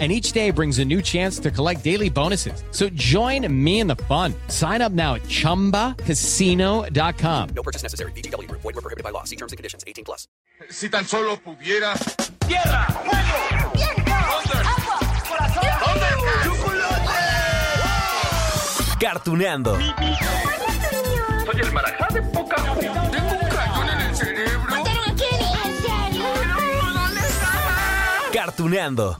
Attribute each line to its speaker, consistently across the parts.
Speaker 1: and each day brings a new chance to collect daily bonuses. So join me in the fun. Sign up now at ChumbaCasino.com.
Speaker 2: No purchase necessary. BGW. Void were prohibited by law. See terms and conditions. 18 plus.
Speaker 3: Si tan solo pudiera...
Speaker 4: ¡Tierra! ¡Fuego! ¡Viento! ¡Agua! ¡Corazón! ¿Dónde?
Speaker 3: ¡Chocolate!
Speaker 5: Cartuneando.
Speaker 4: Soy el marajá de poca
Speaker 3: Tengo un cañón en el cerebro.
Speaker 6: ¿Mataron a Kenny? ¿En serio?
Speaker 4: ¿Dónde estaba?
Speaker 5: Cartuneando.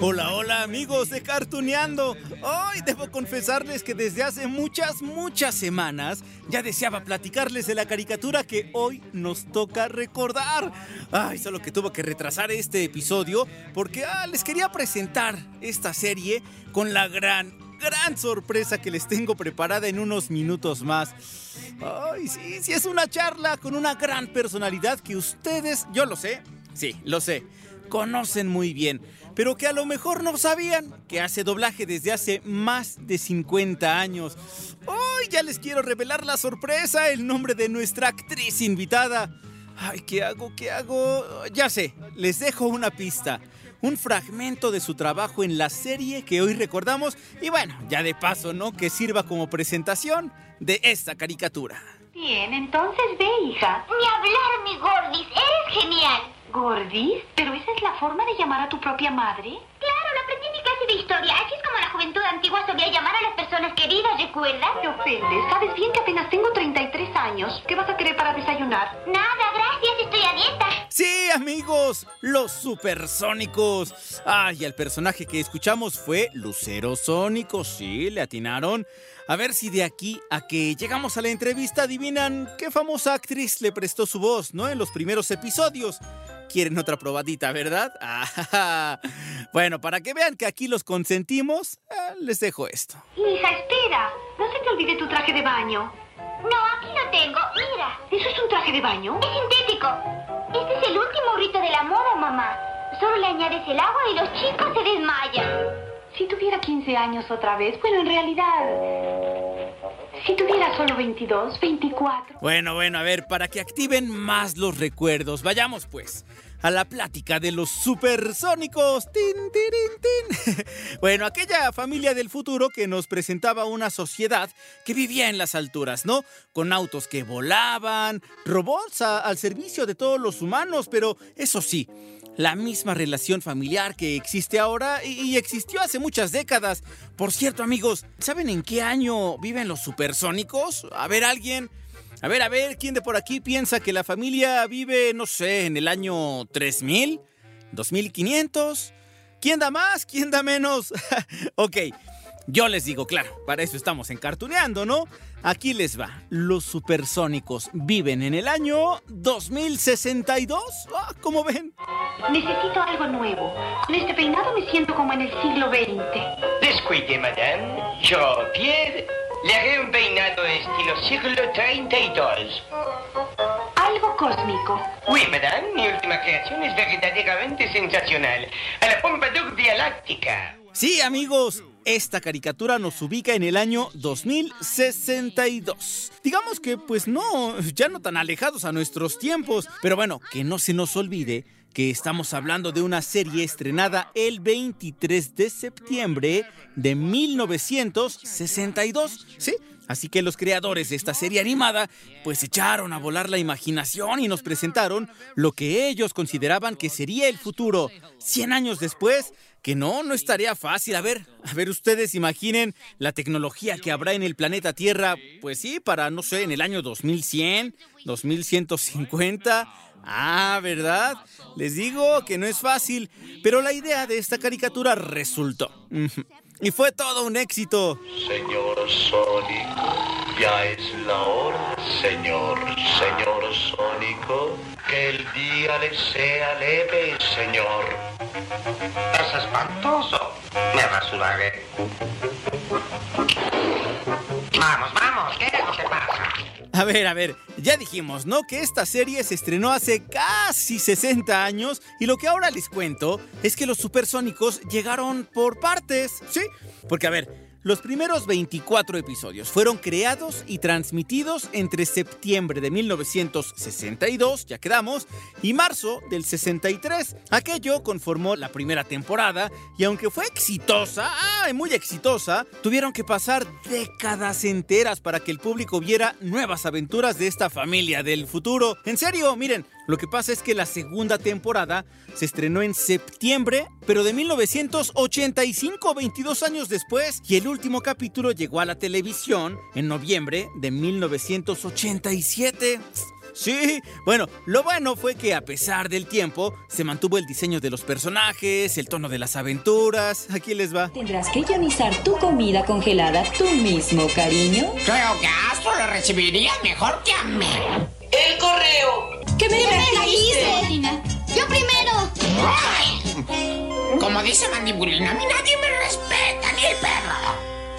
Speaker 7: Hola, hola amigos de Cartuneando. Hoy debo confesarles que desde hace muchas, muchas semanas ya deseaba platicarles de la caricatura que hoy nos toca recordar. Ay, solo que tuvo que retrasar este episodio porque ah, les quería presentar esta serie con la gran, gran sorpresa que les tengo preparada en unos minutos más. Ay, sí, sí, es una charla con una gran personalidad que ustedes, yo lo sé, sí, lo sé, conocen muy bien, pero que a lo mejor no sabían que hace doblaje desde hace más de 50 años. Hoy ya les quiero revelar la sorpresa, el nombre de nuestra actriz invitada. Ay, ¿qué hago? ¿Qué hago? Ya sé, les dejo una pista. Un fragmento de su trabajo en la serie que hoy recordamos y bueno, ya de paso, ¿no? Que sirva como presentación de esta caricatura.
Speaker 8: Bien, entonces ve, hija.
Speaker 6: Ni hablar, mi Gordis. Eres genial.
Speaker 8: ¿Gordis? ¿Pero esa es la forma de llamar a tu propia madre?
Speaker 6: Claro, lo aprendí en mi clase de historia. Así es como la juventud antigua solía llamar a las personas queridas, ¿recuerdas?
Speaker 8: Te ofendes. Sabes bien que apenas tengo 33 años. ¿Qué vas a querer para desayunar?
Speaker 6: Nada, gracias. Estoy a dieta.
Speaker 7: Sí, amigos, los supersónicos. Ay, el personaje que escuchamos fue Lucero Sónico. Sí, le atinaron. A ver si de aquí a que llegamos a la entrevista adivinan qué famosa actriz le prestó su voz, ¿no? En los primeros episodios. Quieren otra probadita, ¿verdad? Ah, bueno, para que vean que aquí los consentimos, eh, les dejo esto.
Speaker 8: Hija, espera. No se te olvide tu traje de baño.
Speaker 6: No, tengo. Mira.
Speaker 8: ¿Eso es un traje de baño?
Speaker 6: Es sintético. Este es el último rito de la moda, mamá. Solo le añades el agua y los chicos se desmayan.
Speaker 8: Si tuviera 15 años otra vez, bueno, en realidad... Si tuviera solo 22, 24...
Speaker 7: Bueno, bueno, a ver, para que activen más los recuerdos, vayamos pues a la plática de los supersónicos. Tin, tirin, tin. Bueno, aquella familia del futuro que nos presentaba una sociedad que vivía en las alturas, ¿no? Con autos que volaban, robots al servicio de todos los humanos, pero eso sí, la misma relación familiar que existe ahora y, y existió hace muchas décadas. Por cierto, amigos, ¿saben en qué año viven los supersónicos? A ver, alguien. A ver, a ver, ¿quién de por aquí piensa que la familia vive, no sé, en el año 3000? ¿2500? ¿Quién da más? ¿Quién da menos? ok, yo les digo, claro, para eso estamos encartuneando, ¿no? Aquí les va. Los supersónicos viven en el año 2062. Ah, ¿Cómo ven?
Speaker 8: Necesito algo nuevo. Con este peinado me siento como en el siglo XX.
Speaker 9: Descuide, madame. Yo, Pierre, le haré un peinado estilo siglo 32.
Speaker 8: Algo cósmico.
Speaker 9: Oui, madame, mi última creación es verdaderamente sensacional. A la Pompadour Dialáctica.
Speaker 7: Sí, amigos, esta caricatura nos ubica en el año 2062. Digamos que, pues no, ya no tan alejados a nuestros tiempos, pero bueno, que no se nos olvide que estamos hablando de una serie estrenada el 23 de septiembre de 1962. Sí, así que los creadores de esta serie animada pues echaron a volar la imaginación y nos presentaron lo que ellos consideraban que sería el futuro 100 años después. Que no, no estaría fácil. A ver, a ver, ustedes imaginen la tecnología que habrá en el planeta Tierra, pues sí, para, no sé, en el año 2100, 2150. Ah, ¿verdad? Les digo que no es fácil, pero la idea de esta caricatura resultó. Y fue todo un éxito.
Speaker 3: Señor Sónico,
Speaker 9: Ya es la hora, señor, señor Sónico. Que el día le sea leve, señor.
Speaker 5: Es espantoso. Me rasuraré. Vamos, vamos, ¿qué
Speaker 7: A ver, a ver, ya dijimos, ¿no? Que esta serie se estrenó hace casi 60 años y lo que ahora les cuento es que los supersónicos llegaron por partes, ¿sí? Porque a ver, los primeros 24 episodios fueron creados y transmitidos entre septiembre de 1962, ya quedamos, y marzo del 63. Aquello conformó la primera temporada y aunque fue exitosa, ¡ay, muy exitosa! Tuvieron que pasar décadas enteras para que el público viera nuevas aventuras de esta familia del futuro. En serio, miren, lo que pasa es que la segunda temporada se estrenó en septiembre, pero de 1985, 22 años después, y el último capítulo llegó a la televisión en noviembre de 1987. Sí, bueno, lo bueno fue que a pesar del tiempo, se mantuvo el diseño de los personajes, el tono de las aventuras. Aquí les va.
Speaker 10: Tendrás que ionizar tu comida congelada tú mismo, cariño.
Speaker 5: Creo que Astro lo recibiría mejor que a mí.
Speaker 4: El correo.
Speaker 10: ¿Qué me
Speaker 6: caíste? Yo primero.
Speaker 5: Como dice Mandibulina, a mí nadie me respeta, ni el perro.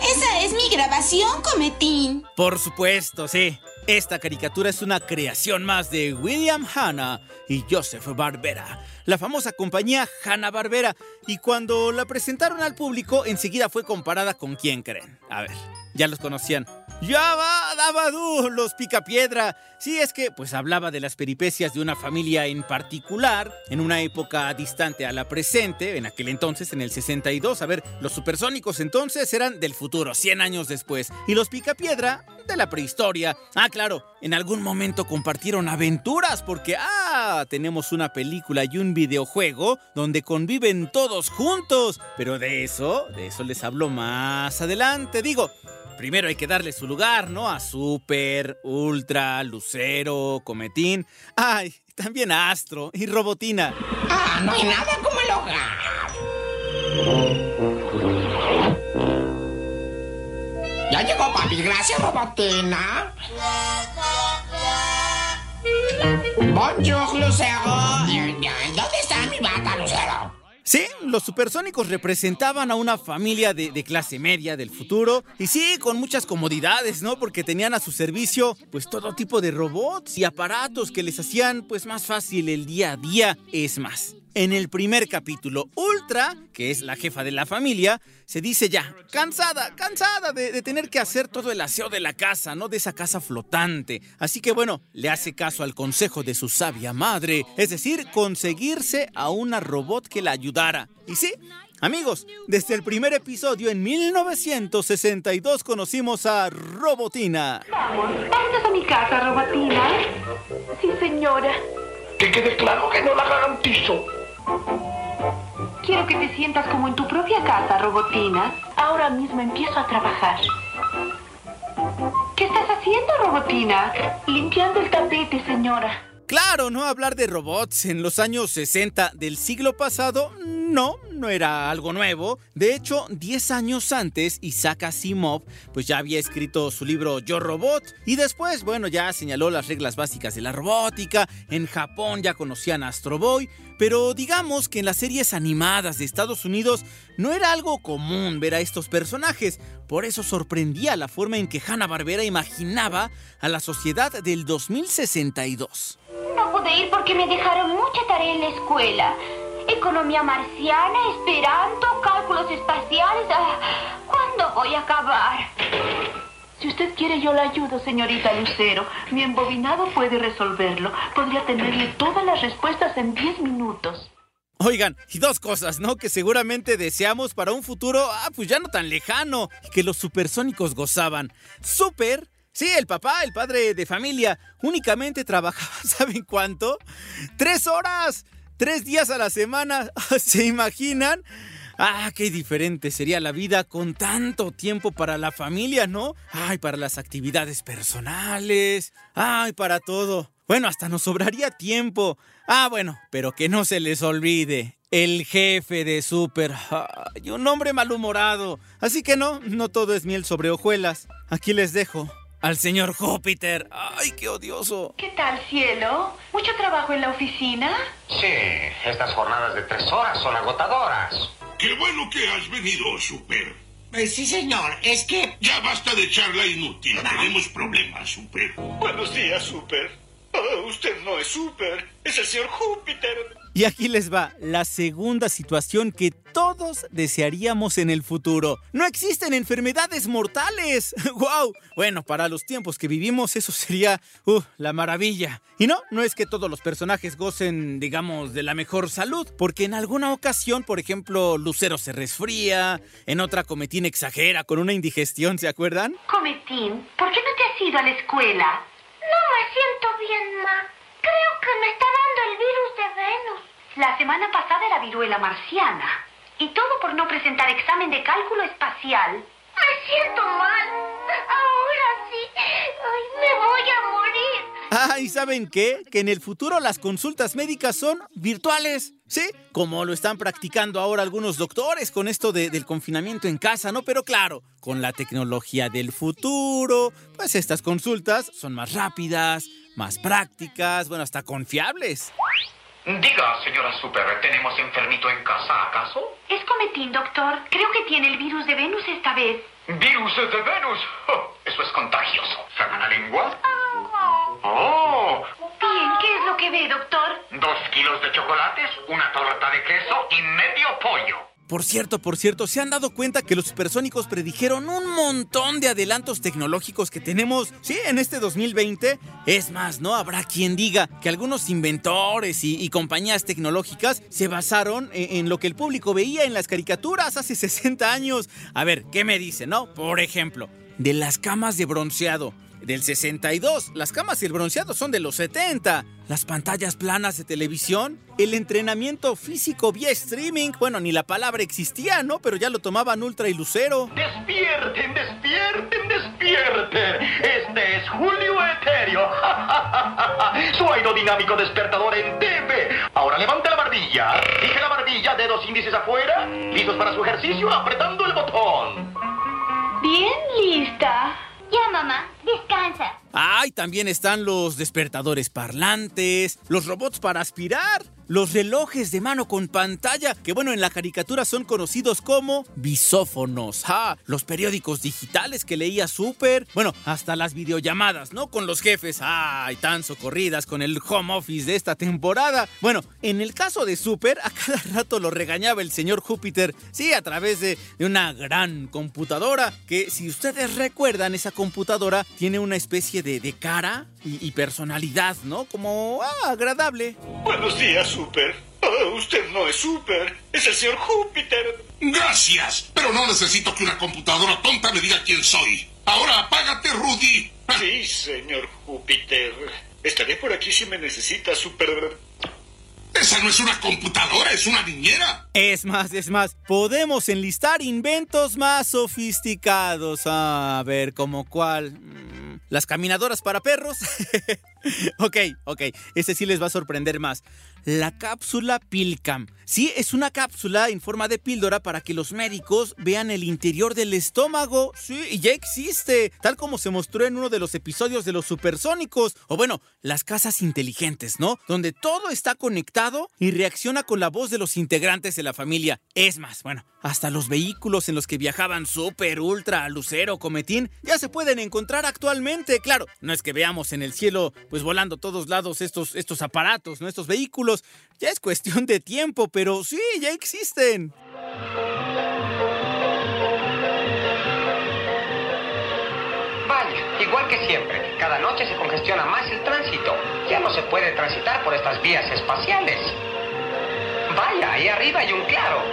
Speaker 11: Esa es mi grabación, Cometín.
Speaker 7: Por supuesto, sí. Esta caricatura es una creación más de William Hanna y Joseph Barbera, la famosa compañía Hanna Barbera, y cuando la presentaron al público enseguida fue comparada con quién creen. A ver, ya los conocían. Ya va, Dabadú, los Picapiedra. Sí, es que pues hablaba de las peripecias de una familia en particular, en una época distante a la presente, en aquel entonces, en el 62. A ver, los supersónicos entonces eran del futuro, 100 años después, y los Picapiedra de la prehistoria. Ah, claro, en algún momento compartieron aventuras porque, ah, tenemos una película y un videojuego donde conviven todos juntos. Pero de eso, de eso les hablo más adelante. Digo, Primero hay que darle su lugar, ¿no? A Super, Ultra, Lucero, Cometín. Ay, también a Astro y Robotina.
Speaker 5: Ah, no hay nada como el hogar. Ya llegó papi, gracias Robotina. Bonjour, Lucero. ¿Dónde
Speaker 7: Sí, los supersónicos representaban a una familia de, de, clase media del futuro y sí, con muchas comodidades, ¿no? Porque tenían a su servicio pues todo tipo de robots y aparatos que les hacían pues más fácil el día a día. Es más, en el primer capítulo, Ultra, que es la jefa de la familia, se dice ya, cansada, cansada de, de, tener que hacer todo el aseo de la casa, ¿no? De esa casa flotante. Así que bueno, le hace caso al consejo de su sabia madre, es decir, conseguirse a una robot que la ayudara. Y sí, Amigos, desde el primer episodio en 1962 conocimos a Robotina.
Speaker 8: Vamos, vámonos a mi casa, Robotina. Sí, señora.
Speaker 3: Que quede claro que no la garantizo.
Speaker 8: Quiero que te sientas como en tu propia casa, Robotina. Ahora mismo empiezo a trabajar. ¿Qué estás haciendo, Robotina? Limpiando el tapete, señora.
Speaker 7: Claro, no hablar de robots en los años 60 del siglo pasado, no, no era algo nuevo. De hecho, 10 años antes, Isaac Asimov pues ya había escrito su libro Yo Robot y después, bueno, ya señaló las reglas básicas de la robótica. En Japón ya conocían a Astro Boy, pero digamos que en las series animadas de Estados Unidos no era algo común ver a estos personajes. Por eso sorprendía la forma en que Hanna-Barbera imaginaba a la sociedad del 2062.
Speaker 6: No pude ir porque me dejaron mucha tarea en la escuela. Economía marciana, esperanto, cálculos espaciales. Ah, ¿Cuándo voy a acabar?
Speaker 8: Si usted quiere, yo la ayudo, señorita Lucero. Mi embobinado puede resolverlo. Podría tenerle todas las respuestas en 10 minutos.
Speaker 7: Oigan, y dos cosas, ¿no? Que seguramente deseamos para un futuro, ah, pues ya no tan lejano, que los supersónicos gozaban. Super Sí, el papá, el padre de familia, únicamente trabajaba, ¿saben cuánto? ¡Tres horas! ¡Tres días a la semana! ¿Se imaginan? Ah, qué diferente sería la vida con tanto tiempo para la familia, ¿no? Ay, para las actividades personales. Ay, para todo. Bueno, hasta nos sobraría tiempo. Ah, bueno, pero que no se les olvide. El jefe de Super. Ay, un hombre malhumorado. Así que no, no todo es miel sobre hojuelas. Aquí les dejo al señor Júpiter. ¡Ay, qué odioso!
Speaker 8: ¿Qué tal, cielo? ¿Mucho trabajo en la oficina?
Speaker 9: Sí, estas jornadas de tres horas son agotadoras.
Speaker 3: Qué bueno que has venido, Super.
Speaker 5: Eh, sí, señor, es que...
Speaker 3: Ya basta de charla inútil. Tenemos problemas, Super.
Speaker 12: Buenos días, Super. Oh, usted no es Super, es el señor Júpiter.
Speaker 7: Y aquí les va la segunda situación que todos desearíamos en el futuro. No existen enfermedades mortales. ¡Wow! Bueno, para los tiempos que vivimos eso sería uh, la maravilla. Y no, no es que todos los personajes gocen, digamos, de la mejor salud, porque en alguna ocasión, por ejemplo, Lucero se resfría, en otra Cometín exagera con una indigestión, ¿se acuerdan?
Speaker 6: Cometín, ¿por qué no te has ido a la escuela?
Speaker 13: No me siento bien, ma. Creo que me está dando el virus de Venus.
Speaker 6: La semana pasada era viruela marciana. Y todo por no presentar examen de cálculo espacial.
Speaker 13: Me siento mal. Ahora sí. Ay, me voy a morir.
Speaker 7: Ah, ¿y saben qué? Que en el futuro las consultas médicas son virtuales. Sí, como lo están practicando ahora algunos doctores con esto de- del confinamiento en casa, ¿no? Pero claro, con la tecnología del futuro, pues estas consultas son más rápidas, más prácticas, bueno, hasta confiables.
Speaker 9: Diga, señora Super, ¿tenemos enfermito en casa, acaso?
Speaker 6: Es Cometín, doctor. Creo que tiene el virus de Venus esta vez.
Speaker 9: ¿Virus de Venus? Oh, eso es contagioso. ¿Sacan la lengua? ¡Oh!
Speaker 6: Bien, ¿qué es lo que ve, doctor?
Speaker 9: Dos kilos de chocolates, una torta de queso y medio pollo.
Speaker 7: Por cierto, por cierto, ¿se han dado cuenta que los supersónicos predijeron un montón de adelantos tecnológicos que tenemos, sí, en este 2020? Es más, ¿no? Habrá quien diga que algunos inventores y, compañías tecnológicas se basaron en, en lo que el público veía en las caricaturas hace 60 años. A ver, ¿qué me dicen, no? Por ejemplo, de las camas de bronceado. Del 62, las camas y el bronceado son de los 70. Las pantallas planas de televisión, el entrenamiento físico vía streaming, bueno, ni la palabra existía, ¿no? Pero ya lo tomaban Ultra y Lucero.
Speaker 9: ¡Despierten, despierten, despierten! Este es Julio Etéreo. Su aerodinámico despertador en TV. Ahora levante la barbilla. Fije la barbilla, dedos índices afuera. ¿Listos para su ejercicio? Apretando el botón.
Speaker 6: Bien lista.
Speaker 13: Ya, mamá, descansa.
Speaker 7: Ay, también están los despertadores parlantes, los robots para aspirar, los relojes de mano con pantalla, que bueno, en la caricatura son conocidos como bisófonos. Los periódicos digitales que leía Super. Bueno, hasta las videollamadas, ¿no? Con los jefes. Ay, tan socorridas con el home office de esta temporada. Bueno, en el caso de Super, a cada rato lo regañaba el señor Júpiter. Sí, a través de, de una gran computadora, que si ustedes recuerdan, esa computadora tiene una especie de, de cara y, y personalidad, ¿no? Como ah, agradable.
Speaker 12: Buenos días, Super. Oh, usted no es Super, es el señor Júpiter.
Speaker 3: Gracias, pero no necesito que una computadora tonta me diga quién soy. Ahora apágate, Rudy.
Speaker 12: Sí, señor Júpiter. Estaré por aquí si me necesita, Super.
Speaker 3: Esa no es una computadora, es una niñera.
Speaker 7: Es más, es más, podemos enlistar inventos más sofisticados. A ver, ¿como cuál? ¿Las caminadoras para perros? ok, ok, este sí les va a sorprender más. La cápsula Pilcam. Sí, es una cápsula en forma de píldora para que los médicos vean el interior del estómago. Sí, y ya existe, tal como se mostró en uno de los episodios de los supersónicos. O bueno, las casas inteligentes, ¿no? Donde todo está conectado y reacciona con la voz de los integrantes de la familia. Es más, bueno, hasta los vehículos en los que viajaban Super, Ultra, Lucero, Cometín ya se pueden encontrar actualmente. Claro, no es que veamos en el cielo pues volando a todos lados estos, estos aparatos. Estos vehículos. Ya es cuestión de tiempo, pero sí, ya existen.
Speaker 9: Vaya, igual que siempre, cada noche se congestiona más el tránsito. Ya no se puede transitar por estas vías espaciales. Vaya, ahí arriba hay un claro.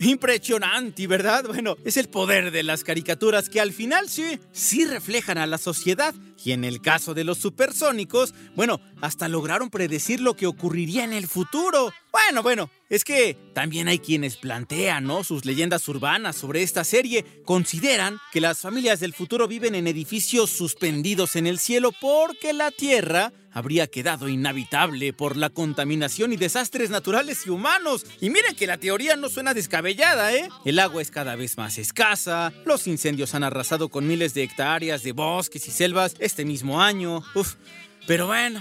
Speaker 7: Impresionante, ¿verdad? Bueno, es el poder de las caricaturas que al final sí, sí reflejan a la sociedad Y en el caso de los supersónicos, bueno, hasta lograron predecir lo que ocurriría en el futuro. Bueno, bueno, es que también hay quienes plantean, ¿no? Sus leyendas urbanas sobre esta serie. Consideran que las familias del futuro viven en edificios suspendidos en el cielo porque la Tierra habría quedado inhabitable por la contaminación y desastres naturales y humanos. Y miren que la teoría no suena descabellada, ¿eh? El agua es cada vez más escasa, los incendios han arrasado con miles de hectáreas de bosques y selvas este mismo año. Uf, pero bueno,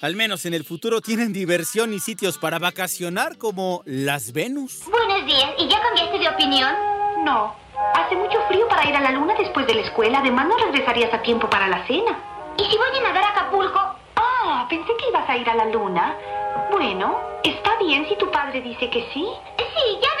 Speaker 7: al menos en el futuro tienen diversión y sitios para vacacionar como las Venus.
Speaker 6: Buenos días. ¿Y ya cambiaste de opinión?
Speaker 8: No. Hace mucho frío para ir a la luna después de la escuela. Además, no regresarías a tiempo para la cena.
Speaker 6: ¿Y si voy a nadar a Acapulco?
Speaker 8: Ah, pensé que ibas a ir a la luna. Bueno, está bien si tu padre dice que sí.
Speaker 6: Sí, ya.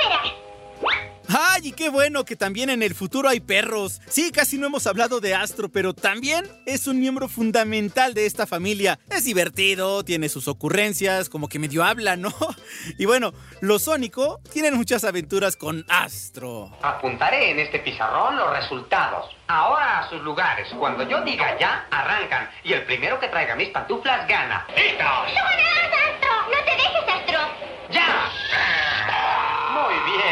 Speaker 7: ¡Ay, y qué bueno que también en el futuro hay perros! Sí, casi no hemos hablado de Astro, pero también es un miembro fundamental de esta familia. Es divertido, tiene sus ocurrencias, como que medio habla, ¿no? Y bueno, los Sónico tienen muchas aventuras con Astro.
Speaker 14: Apuntaré en este pizarrón los resultados. Ahora a sus lugares. Cuando yo diga ya, arrancan. Y el primero que traiga mis pantuflas gana. ¡Listo!
Speaker 6: Astro! ¡No te dejes, Astro!
Speaker 14: ¡Ya! Muy bien,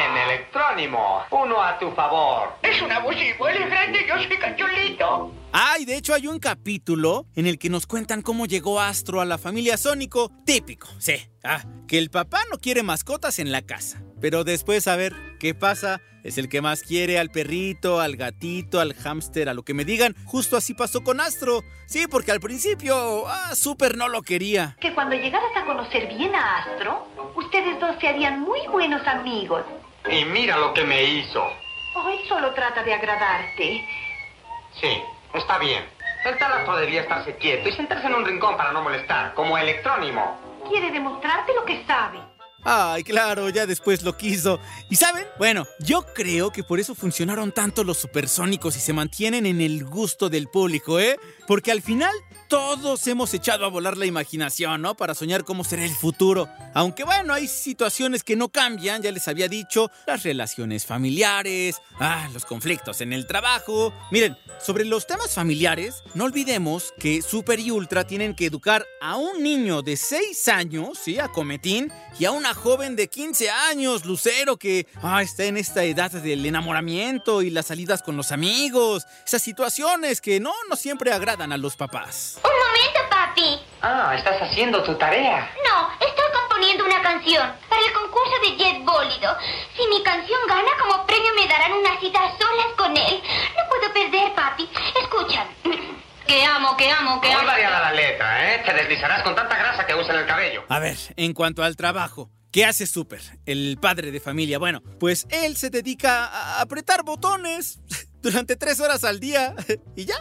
Speaker 14: electrónimo. Uno a tu favor.
Speaker 12: Es un abusivo, él es grande, yo soy cachulito.
Speaker 7: Ay, de hecho hay un capítulo en el que nos cuentan cómo llegó Astro a la familia Sónico. Típico, sí. Ah, que el papá no quiere mascotas en la casa. Pero después, a ver, ¿qué pasa? Es el que más quiere al perrito, al gatito, al hámster, a lo que me digan. Justo así pasó con Astro. Sí, porque al principio, ah, Super no lo quería.
Speaker 8: Que cuando llegaras a conocer bien a Astro, ustedes dos se harían muy buenos amigos.
Speaker 14: Y mira lo que me hizo.
Speaker 8: Hoy solo trata de agradarte.
Speaker 14: Sí, está bien. El tal Astro debía estarse quieto y sentarse en un rincón para no molestar, como electrónimo.
Speaker 8: Quiere demostrarte lo que sabe.
Speaker 7: Ay, claro, ya después lo quiso. ¿Y saben? Bueno, yo creo que por eso funcionaron tanto los supersónicos y se mantienen en el gusto del público, ¿eh? Porque al final todos hemos echado a volar la imaginación, ¿no? Para soñar cómo será el futuro. Aunque bueno, hay situaciones que no cambian, ya les había dicho, las relaciones familiares, ah, los conflictos en el trabajo. Miren, sobre los temas familiares, no olvidemos que Super y Ultra tienen que educar a un niño de 6 años, ¿sí? A Cometín, y a una joven de 15 años, Lucero, que ah, está en esta edad del enamoramiento y las salidas con los amigos. Esas situaciones que no, no siempre agradan a los papás.
Speaker 6: Un momento, papi.
Speaker 14: Ah, estás haciendo tu tarea.
Speaker 6: No, estoy componiendo una canción para el concurso de Jet Bólido. Si mi canción gana, como premio me darán una cita a solas con él. No puedo perder, papi. Escucha. Que amo, que amo, que
Speaker 14: Muy
Speaker 6: amo.
Speaker 14: variada la letra, ¿eh? Te deslizarás con tanta grasa que usa en el cabello.
Speaker 7: A ver, en cuanto al trabajo, ¿qué hace Super, el padre de familia? Bueno, pues él se dedica a apretar botones durante tres horas al día y ya,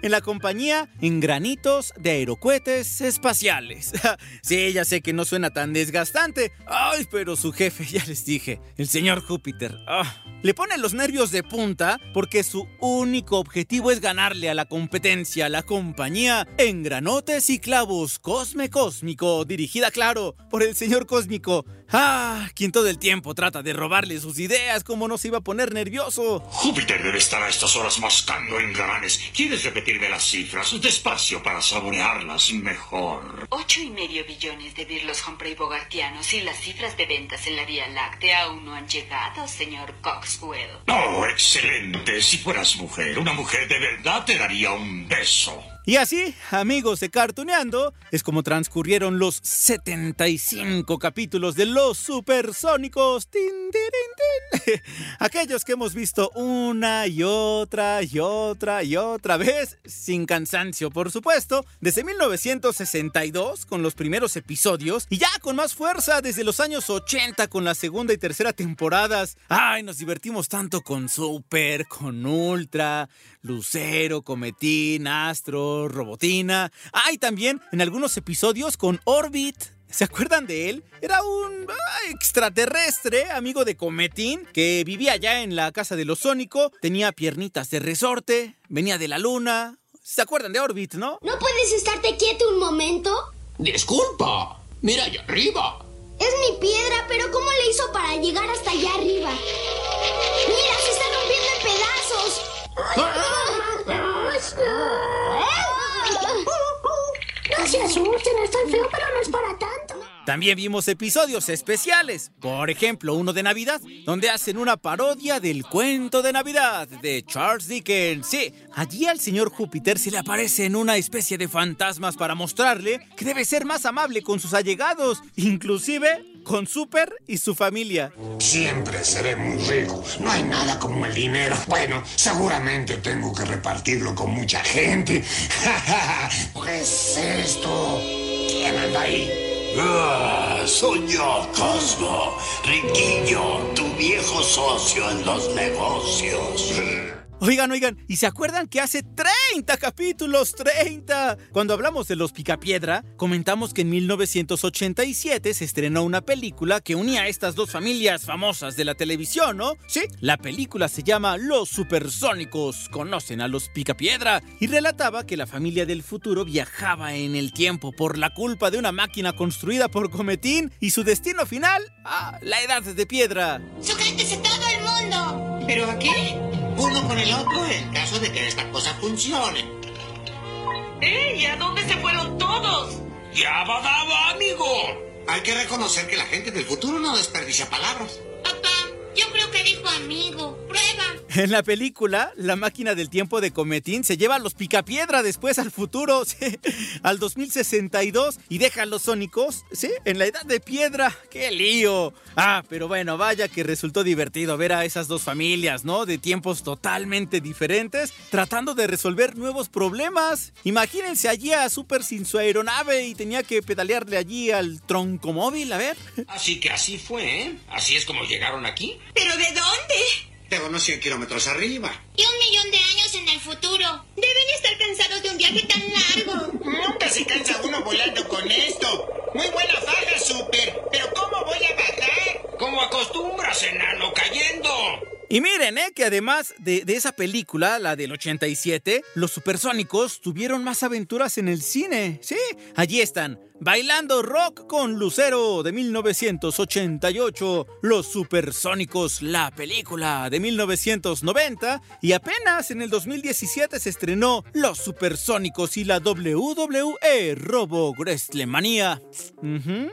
Speaker 7: en la compañía en granitos de aerocohetes espaciales. Sí, ya sé que no suena tan desgastante. Ay, pero su jefe, ya les dije, el señor Júpiter, ah, le pone los nervios de punta porque su único objetivo es ganarle a la competencia, la compañía en granotes y clavos Cosme Cósmico, dirigida, claro, por el señor Cósmico. Ah, quien todo el tiempo trata de robarle sus ideas, ¿cómo no se iba a poner nervioso?
Speaker 3: Júpiter debe estar a estas horas mascando engranes. ¿Quieres repetirme las cifras? Despacio para saborearlas mejor.
Speaker 15: Ocho y medio billones de Birlos Humphrey Bogartianos y las cifras de ventas en la Vía Láctea aún no han llegado, señor Coxwell.
Speaker 3: Oh, excelente. Si fueras mujer, una mujer de verdad te daría un beso.
Speaker 7: Y así, amigos de Cartuneando, es como transcurrieron los 75 capítulos de Los Supersónicos. Tin, tirin, tin. Aquellos que hemos visto una y otra y otra y otra vez, sin cansancio, por supuesto, desde 1962 con los primeros episodios y ya con más fuerza desde los años 80 con la segunda y tercera temporadas. Ay, nos divertimos tanto con Super, con Ultra, Lucero, Cometín, Astro, Robotina. Ay, también en algunos episodios con Orbit. ¿Se acuerdan de él? Era un ah, extraterrestre, amigo de Cometín, que vivía allá en la casa de los Sónico, tenía piernitas de resorte, venía de la luna. ¿Se acuerdan de Orbit, no?
Speaker 5: ¿No puedes estarte quieto un momento?
Speaker 16: Disculpa, mira allá arriba.
Speaker 5: Es mi piedra, pero ¿cómo le hizo para llegar hasta allá arriba? ¡Mira, se está rompiendo en pedazos! No se asusten, es tan feo, pero no es para tanto.
Speaker 7: También vimos episodios especiales, por ejemplo uno de Navidad, donde hacen una parodia del cuento de Navidad de Charles Dickens. Sí, allí al señor Júpiter se le aparecen una especie de fantasmas para mostrarle que debe ser más amable con sus allegados, inclusive con Super y su familia.
Speaker 16: Siempre seré muy rico. No hay nada como el dinero. Bueno, seguramente tengo que repartirlo con mucha gente. ¿Qué es esto? ¿Quién anda ahí?
Speaker 17: Ah, soy yo, Cosmo. Riquillo, tu viejo socio en los negocios.
Speaker 7: Oigan, oigan, ¿y se acuerdan que hace 30 capítulos, 30? Cuando hablamos de los Picapiedra, comentamos que en 1987 se estrenó una película que unía a estas dos familias famosas de la televisión, ¿no? Sí, la película se llama Los Supersónicos, conocen a los Picapiedra, y relataba que la familia del futuro viajaba en el tiempo por la culpa de una máquina construida por Cometín y su destino final, ah, la edad de piedra.
Speaker 11: ¡Sujétese todo el mundo!
Speaker 18: ¿Pero a qué? Uno con el otro en caso de que esta cosa funcione.
Speaker 4: ¡Ey! ¿A dónde se fueron todos?
Speaker 17: ¡Ya badaba, amigo!
Speaker 18: Hay que reconocer que la gente del futuro no desperdicia palabras.
Speaker 11: Yo creo que dijo amigo. Prueba.
Speaker 7: En la película, la máquina del tiempo de Cometín se lleva a los Picapiedra después al futuro, sí, al 2062 y deja a los Sónicos, sí, en la edad de piedra. ¡Qué lío! Ah, pero bueno, vaya que resultó divertido ver a esas dos familias, ¿no? De tiempos totalmente diferentes, tratando de resolver nuevos problemas. Imagínense allí a Super sin su aeronave y tenía que pedalearle allí al tronco móvil, a ver.
Speaker 17: Así que así fue, ¿eh? Así es como llegaron aquí.
Speaker 11: ¿Pero de dónde?
Speaker 18: Pero no 100 kilómetros arriba.
Speaker 11: Y un millón de años en el futuro. Deben estar cansados de un viaje tan largo.
Speaker 18: Nunca se cansa uno volando con esto. Muy buena faja, Super. Pero ¿cómo voy a bajar?
Speaker 17: Como acostumbras, enano, cayendo.
Speaker 7: Y miren, ¿eh? que además de, de, esa película, la del 87, los supersónicos tuvieron más aventuras en el cine. Sí, allí están. Bailando Rock con Lucero de 1988, Los Supersónicos, la película de 1990 y apenas en el 2017 se estrenó Los Supersónicos y la WWE Robo Wrestlemania.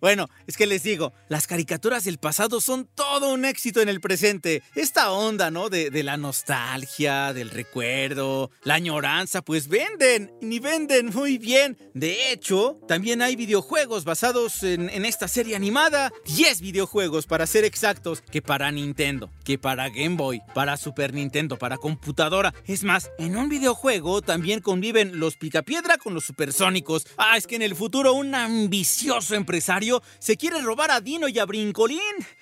Speaker 7: Bueno, es que les digo, las caricaturas del pasado son todo un éxito en el presente. Esta onda, ¿no? De, de la nostalgia, del recuerdo, la añoranza, pues venden, y venden muy bien. De hecho, también hay videojuegos basados en, en, esta serie animada. 10 videojuegos para ser exactos, que para Nintendo, que para Game Boy, para Super Nintendo, para computadora. Es más, en un videojuego también conviven los Picapiedra con los Supersónicos. Ah, es que en el futuro un ambicioso empresario se quiere robar a Dino y a Brincolín.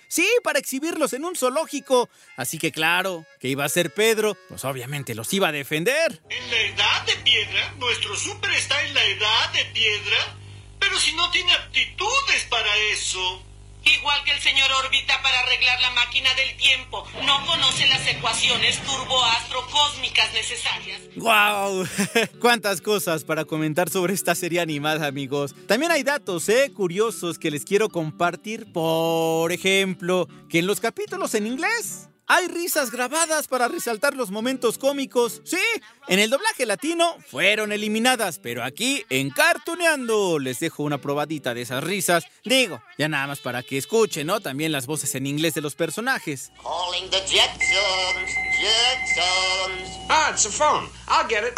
Speaker 7: Sí, para exhibirlos en un zoológico. Así que claro, que iba a ser Pedro, pues obviamente los iba a defender.
Speaker 12: ¿En la edad de piedra? ¿Nuestro super está en la edad de piedra? Pero si no tiene aptitudes para eso.
Speaker 4: Igual que el señor Orbita para arreglar la máquina del tiempo. No conoce las ecuaciones turboastrocósmicas necesarias.
Speaker 7: ¡Wow! ¡Cuántas cosas para comentar sobre esta serie animada, amigos! También hay datos, ¿eh? Curiosos que les quiero compartir. Por ejemplo, que en los capítulos en inglés hay risas grabadas para resaltar los momentos cómicos. Sí, en el doblaje latino fueron eliminadas, pero aquí en Cartuneando les dejo una probadita de esas risas. Digo, ya nada más para que escuchen, ¿no? También las voces en inglés de los personajes.
Speaker 19: Calling the Jetsons, Jetsons.
Speaker 9: Ah, it's a phone. I'll get it.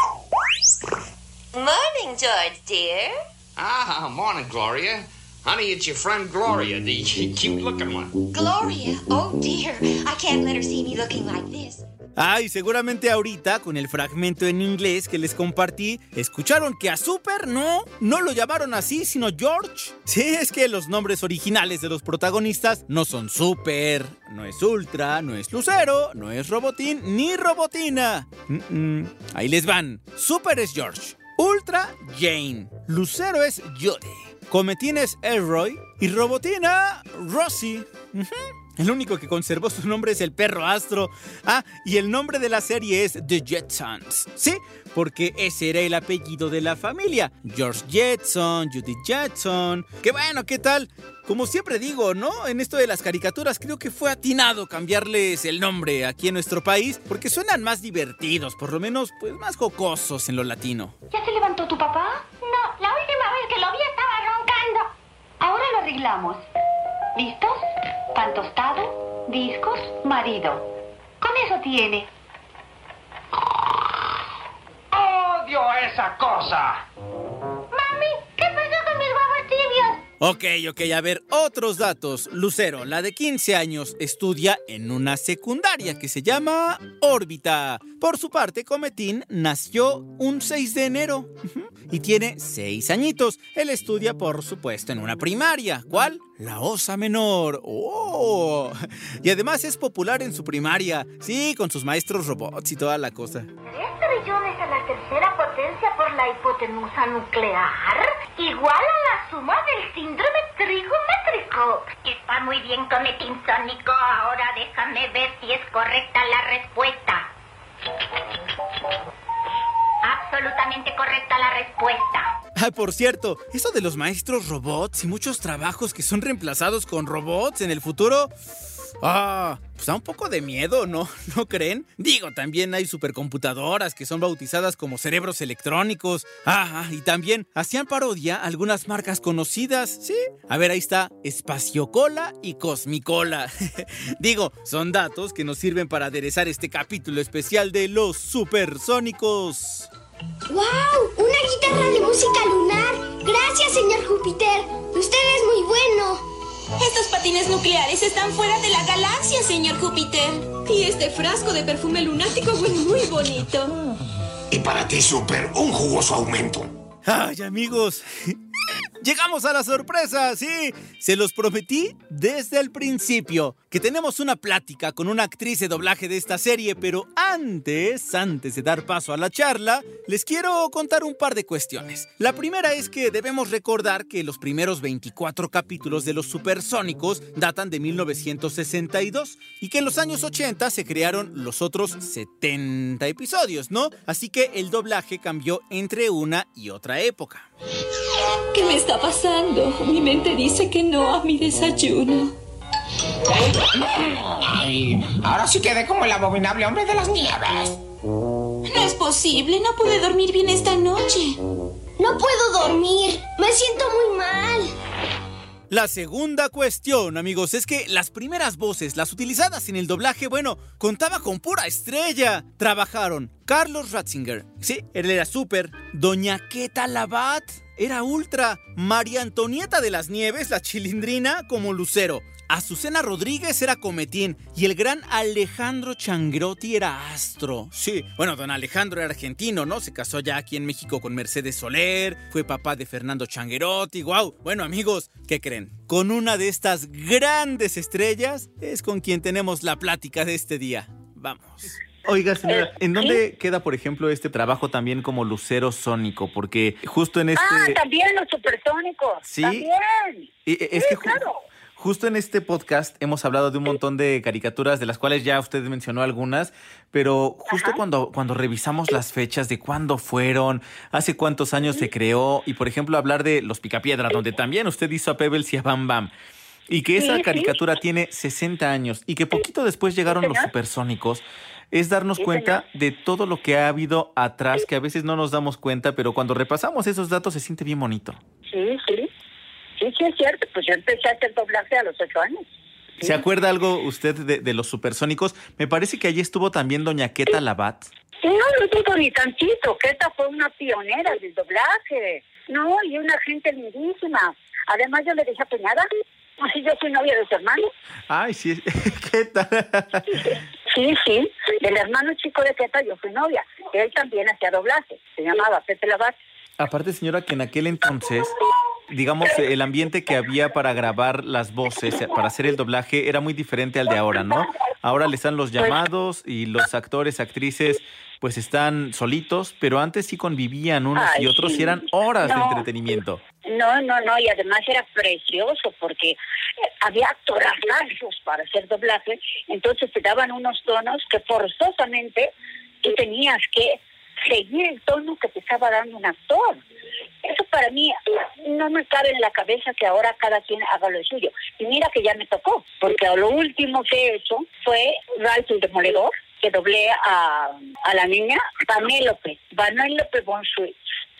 Speaker 19: Morning, George, dear.
Speaker 9: Ah, morning, Gloria. Honey, it's your friend Gloria, the cute looking one.
Speaker 19: Gloria? Oh dear, I can't let her see me looking like this.
Speaker 7: Ay, seguramente ahorita, con el fragmento en inglés que les compartí, escucharon que a Super no, no lo llamaron así, sino George. Sí, es que los nombres originales de los protagonistas no son Super, no es Ultra, no es Lucero, no es Robotín ni Robotina. Mm -mm. Ahí les van. Super es George, Ultra Jane, Lucero es Judy. Cometín es Elroy y Robotina Rosie. Uh -huh. El único que conservó su nombre es el perro astro. Ah, y el nombre de la serie es The Jetsons. Sí, porque ese era el apellido de la familia. George Jetson, Judy Jetson. Qué bueno, ¿qué tal? Como siempre digo, ¿no? En esto de las caricaturas creo que fue atinado cambiarles el nombre aquí en nuestro país porque suenan más divertidos, por lo menos pues más jocosos en lo latino.
Speaker 6: ¿Ya se levantó tu papá? No, la última
Speaker 8: arreglamos. ¿Listos? Pan tostado, discos, marido. Con eso tiene.
Speaker 14: ¡Odio esa cosa!
Speaker 13: Mami, ¿qué pasó con mis huevos tibios?
Speaker 7: Ok, ok, a ver, otros datos. Lucero, la de 15 años, estudia en una secundaria que se llama Órbita. Por su parte, Cometín nació un 6 de enero y tiene 6 añitos. Él estudia, por supuesto, en una primaria. ¿Cuál? La Osa Menor. ¡Oh! Y además es popular en su primaria. Sí, con sus maestros robots y toda la cosa.
Speaker 13: ¿Tres trillones a la tercera potencia por la hipotenusa nuclear? Igual a la suma del síndrome trigométrico.
Speaker 6: Está muy bien, Cometín Sónico. Ahora déjame ver si es correcta la respuesta. Absolutamente correcta la respuesta.
Speaker 7: Ah, por cierto, eso de los maestros robots y muchos trabajos que son reemplazados con robots en el futuro. Ah, pues da un poco de miedo, ¿no? ¿No creen? Digo, también hay supercomputadoras que son bautizadas como cerebros electrónicos. Ah, y también hacían parodia algunas marcas conocidas, ¿sí? A ver, ahí está Espaciocola y Cosmicola. Digo, son datos que nos sirven para aderezar este capítulo especial de los supersónicos.
Speaker 5: ¡Wow! ¡Una guitarra de música lunar! Gracias, señor Júpiter. Usted es muy bueno.
Speaker 20: Estos patines nucleares están fuera de la galaxia, señor Júpiter. Y este frasco de perfume lunático huele muy bonito.
Speaker 16: Y para ti, Super, un jugoso aumento.
Speaker 7: ¡Ay, amigos! Llegamos a la sorpresa, sí. Se los prometí desde el principio, que tenemos una plática con una actriz de doblaje de esta serie, pero antes, antes de dar paso a la charla, les quiero contar un par de cuestiones. La primera es que debemos recordar que los primeros 24 capítulos de los supersónicos datan de 1962 y que en los años 80 se crearon los otros 70 episodios, ¿no? Así que el doblaje cambió entre una y otra época.
Speaker 10: ¿Qué me está pasando? Mi mente dice que no a mi desayuno.
Speaker 18: Ay, ahora sí quedé como el abominable hombre de las nieves.
Speaker 20: No es posible, no pude dormir bien esta noche.
Speaker 5: No puedo dormir. Me siento muy mal.
Speaker 7: La segunda cuestión, amigos, es que las primeras voces, las utilizadas en el doblaje, bueno, contaba con pura estrella. Trabajaron Carlos Ratzinger, sí, él era súper. Doña Queta Labat, era ultra. María Antonieta de las Nieves, la chilindrina, como Lucero. Azucena Rodríguez era Cometín y el gran Alejandro Changrotti era Astro. Sí, bueno, don Alejandro era argentino, ¿no? Se casó ya aquí en México con Mercedes Soler, fue papá de Fernando Changuerotti, wow. Bueno, amigos, ¿qué creen? Con una de estas grandes estrellas es con quien tenemos la plática de este día. Vamos.
Speaker 21: Oiga, señora, ¿en dónde queda, por ejemplo, este trabajo también como lucero sónico? Porque justo en este...
Speaker 22: Ah, también los supersónicos.
Speaker 21: Sí.
Speaker 22: También.
Speaker 21: Y- y- es
Speaker 22: Sí,
Speaker 21: que
Speaker 22: claro.
Speaker 21: justo en este podcast hemos hablado de un montón de caricaturas, de las cuales ya usted mencionó algunas, pero justo cuando, cuando revisamos las fechas de cuándo fueron, hace cuántos años se creó, y por ejemplo hablar de Los Picapiedra, donde también usted hizo a Pebbles y a Bam Bam. Y que esa caricatura tiene 60 años y que poquito después llegaron los supersónicos, es darnos cuenta de todo lo que ha habido atrás, que a veces no nos damos cuenta, pero cuando repasamos esos datos se siente bien bonito.
Speaker 22: Sí, sí. Sí, sí, es cierto. Pues yo empecé a hacer doblaje a los ocho años.
Speaker 21: ¿Se acuerda algo usted de, de los supersónicos? Me parece que allí estuvo también doña Queta Labat.
Speaker 22: Sí, no lo digo ni tantito, que esta fue una pionera del doblaje. No, y una gente lindísima. Además, yo le dije a Peñada, así yo fui novia de su hermano.
Speaker 21: Ay, sí, ¿qué tal?
Speaker 22: Sí, sí, del hermano chico de Queta yo fui novia. Él también hacía doblaje, se llamaba Pepe Labat.
Speaker 21: Aparte, señora, que en aquel entonces, digamos, el ambiente que había para grabar las voces, para hacer el doblaje, era muy diferente al de ahora, ¿no? Ahora le están los llamados y los actores, actrices, pues están solitos, pero antes sí convivían unos y
Speaker 22: Ay,
Speaker 21: otros y eran horas de entretenimiento.
Speaker 22: No, no, no, y además era precioso porque eh, había actorazos para hacer doblaje, entonces te daban unos tonos que forzosamente tú tenías que seguir el tono que te estaba dando un actor. Eso para mí no me cabe en la cabeza que ahora cada quien haga lo suyo. Y mira que ya me tocó, porque lo último que he hecho fue Ralph el Demoledor, que doblé a, a la niña Vanélope, Vanélope Bonsuit.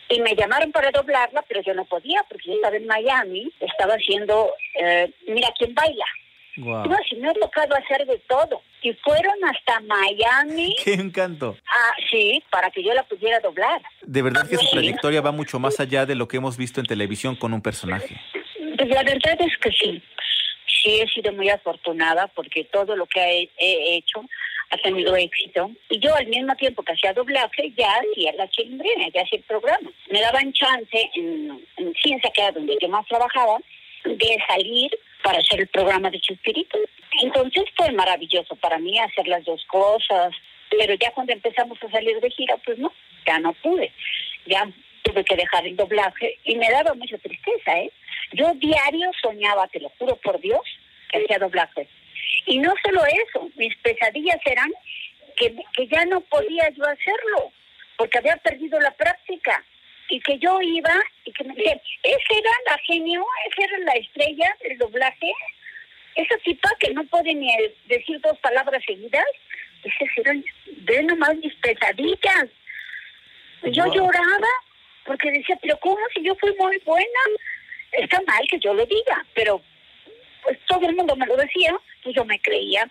Speaker 22: Y me llamaron para doblarla, pero yo no podía porque yo estaba en Miami, estaba haciendo eh, Mira quién baila.
Speaker 21: Wow.
Speaker 22: No, si me ha tocado hacer de todo. Y fueron hasta Miami.
Speaker 21: ¡Qué encanto!
Speaker 22: Ah, sí, para que yo la pudiera doblar.
Speaker 21: De verdad que su trayectoria va mucho más allá de lo que hemos visto en televisión con un personaje.
Speaker 22: Pues la verdad es que sí. Sí he sido muy afortunada porque todo lo que he, he hecho ha tenido éxito. Y yo al mismo tiempo que hacía doblaje, ya hacía la chilindrina, ya hacía el programa. Me daban chance en, en Ciencia, que era donde yo más trabajaba, de salir para hacer el programa de Chespirito. Entonces fue maravilloso para mí hacer las dos cosas, pero ya cuando empezamos a salir de gira, pues no, ya no pude. Ya tuve que dejar el doblaje y me daba mucha tristeza, ¿eh? Yo diario soñaba, te lo juro por Dios, que hacía doblaje. Y no solo eso, mis pesadillas eran que, que ya no podía yo hacerlo, porque había perdido la práctica. Y que yo iba y que me decían, esa era la genio, esa era la estrella del doblaje, esa tipa que no puede ni decir dos palabras seguidas, esas eran, ve nomás mis pesadillas. Yo lloraba porque decía, pero ¿cómo si yo fui muy buena? Está mal que yo lo diga, pero pues todo el mundo me lo decía, pues yo me creía.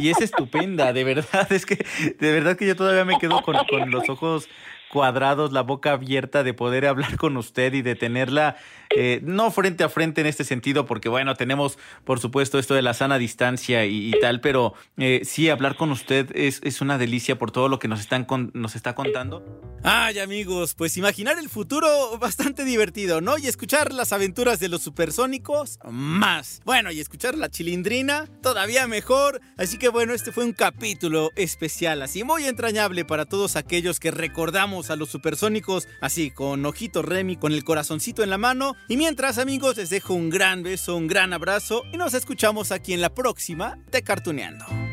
Speaker 21: Y es estupenda, de verdad, es que de verdad que yo todavía me quedo con, con los ojos cuadrados, la boca abierta de poder hablar con usted y de tenerla eh, no frente a frente en este sentido, porque bueno, tenemos por supuesto esto de la sana distancia y, tal, pero eh, sí, hablar con usted es, es una delicia por todo lo que nos, están con- nos está contando.
Speaker 7: Ay amigos, pues imaginar el futuro bastante divertido, ¿no? Y escuchar las aventuras de los supersónicos, más. Bueno, y escuchar la chilindrina, todavía mejor. Así que bueno, este fue un capítulo especial, así muy entrañable para todos aquellos que recordamos a los supersónicos, así con ojito Remy, con el corazoncito en la mano. Y mientras amigos, les dejo un gran beso, un gran abrazo y nos escuchamos aquí en la próxima de Cartuneando.